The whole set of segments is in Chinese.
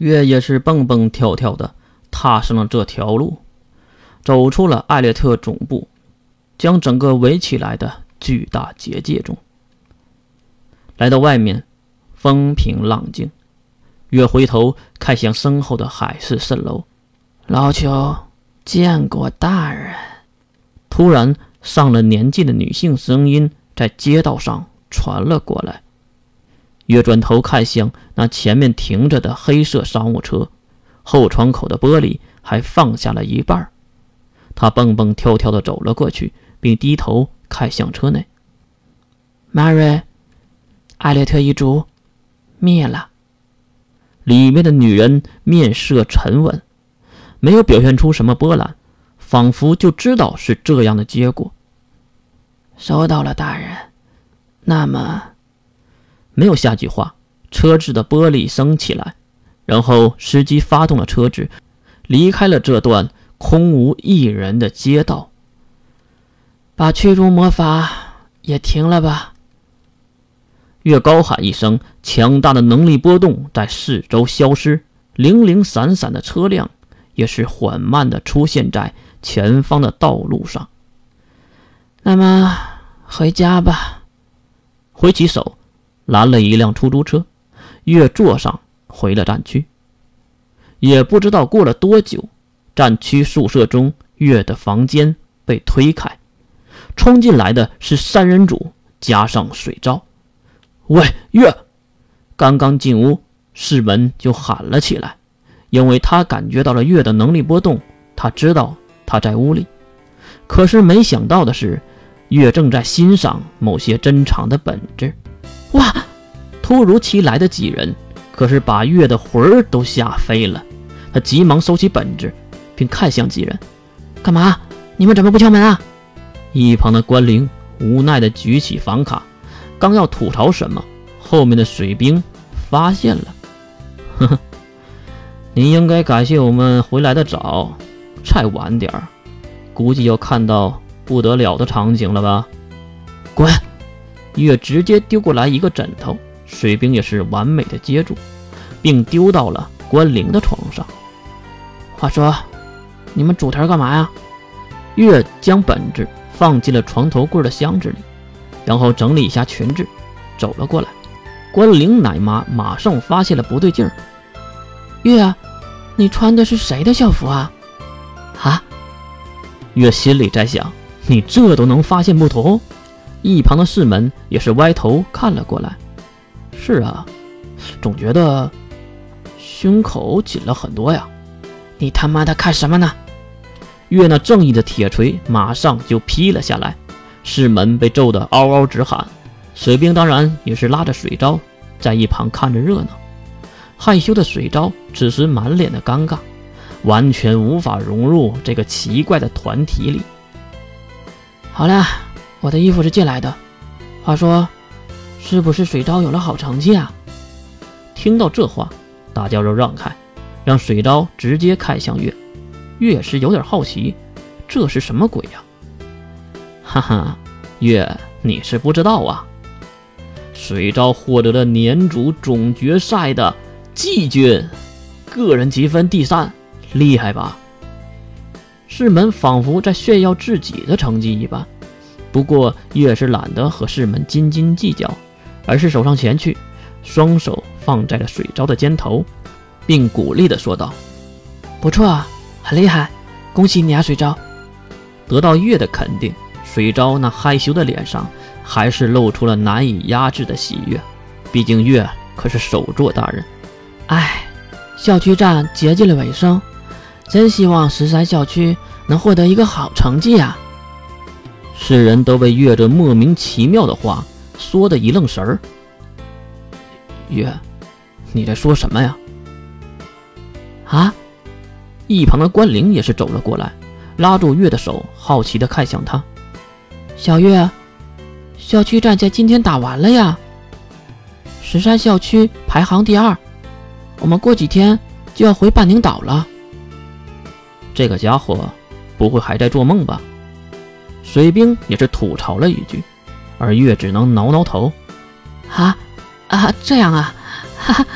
月也是蹦蹦跳跳的踏上了这条路，走出了艾略特总部，将整个围起来的巨大结界中。来到外面，风平浪静。月回头看向身后的海市蜃楼，老邱见过大人。突然，上了年纪的女性声音在街道上传了过来。月转头看向那前面停着的黑色商务车，后窗口的玻璃还放下了一半。他蹦蹦跳跳地走了过去，并低头看向车内。Mary，艾略特一族灭了。里面的女人面色沉稳，没有表现出什么波澜，仿佛就知道是这样的结果。收到了，大人。那么，没有下句话，车子的玻璃升起来，然后司机发动了车子，离开了这段空无一人的街道。把驱逐魔法也停了吧。月高喊一声，强大的能力波动在四周消失，零零散散的车辆也是缓慢地出现在前方的道路上。那么回家吧。挥起手，拦了一辆出租车，月坐上，回了战区。也不知道过了多久，战区宿舍中，月的房间被推开，冲进来的是三人组加上水昭。喂，月！刚刚进屋，世门就喊了起来，因为他感觉到了月的能力波动，他知道他在屋里。可是没想到的是，月正在欣赏某些珍藏的本子。哇！突如其来的几人，可是把月的魂儿都吓飞了。他急忙收起本子，并看向几人：“干嘛？你们怎么不敲门啊？”一旁的关灵无奈地举起房卡。刚要吐槽什么，后面的水兵发现了。呵呵，你应该感谢我们回来的早，再晚点儿，估计要看到不得了的场景了吧？滚！月直接丢过来一个枕头，水兵也是完美的接住，并丢到了关灵的床上。话说，你们组团干嘛呀？月将本子放进了床头柜的箱子里。然后整理一下裙子，走了过来。关灵奶妈马上发现了不对劲儿。月，你穿的是谁的校服啊？啊？月心里在想：你这都能发现不同？一旁的世门也是歪头看了过来。是啊，总觉得胸口紧了很多呀。你他妈的看什么呢？月那正义的铁锤马上就劈了下来。世门被揍得嗷嗷直喊，水兵当然也是拉着水昭在一旁看着热闹。害羞的水昭此时满脸的尴尬，完全无法融入这个奇怪的团体里。好了，我的衣服是借来的。话说，是不是水昭有了好成绩啊？听到这话，大家都让开，让水昭直接看向月。月是有点好奇，这是什么鬼呀？哈哈，月，你是不知道啊，水昭获得了年组总决赛的季军，个人积分第三，厉害吧？世门仿佛在炫耀自己的成绩一般，不过月是懒得和世门斤斤计较，而是走上前去，双手放在了水昭的肩头，并鼓励地说道：“不错啊，很厉害，恭喜你啊，水昭！”得到月的肯定。水昭那害羞的脸上，还是露出了难以压制的喜悦。毕竟月可是首座大人。唉，校区战接近了尾声，真希望十三校区能获得一个好成绩啊！世人都被月这莫名其妙的话说的一愣神儿。月，你在说什么呀？啊！一旁的关灵也是走了过来，拉住月的手，好奇的看向他。小月，校区战在今天打完了呀。十三校区排行第二，我们过几天就要回半宁岛了。这个家伙不会还在做梦吧？水兵也是吐槽了一句，而月只能挠挠头。啊啊，这样啊，哈哈，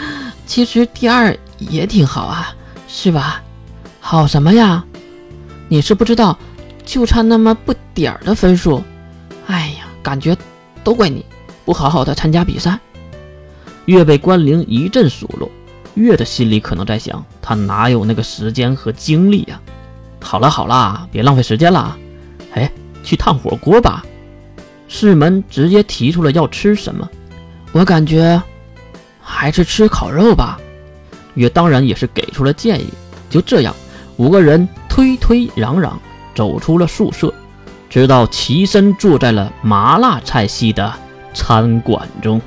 其实第二也挺好啊，是吧？好什么呀？你是不知道，就差那么不点儿的分数。哎呀，感觉都怪你不好好的参加比赛。月被关灵一阵数落，月的心里可能在想：他哪有那个时间和精力呀？好了好了，别浪费时间了。哎，去烫火锅吧。世门直接提出了要吃什么。我感觉还是吃烤肉吧。月当然也是给出了建议。就这样，五个人推推攘攘走出了宿舍，直到齐身坐在了麻辣菜系的餐馆中。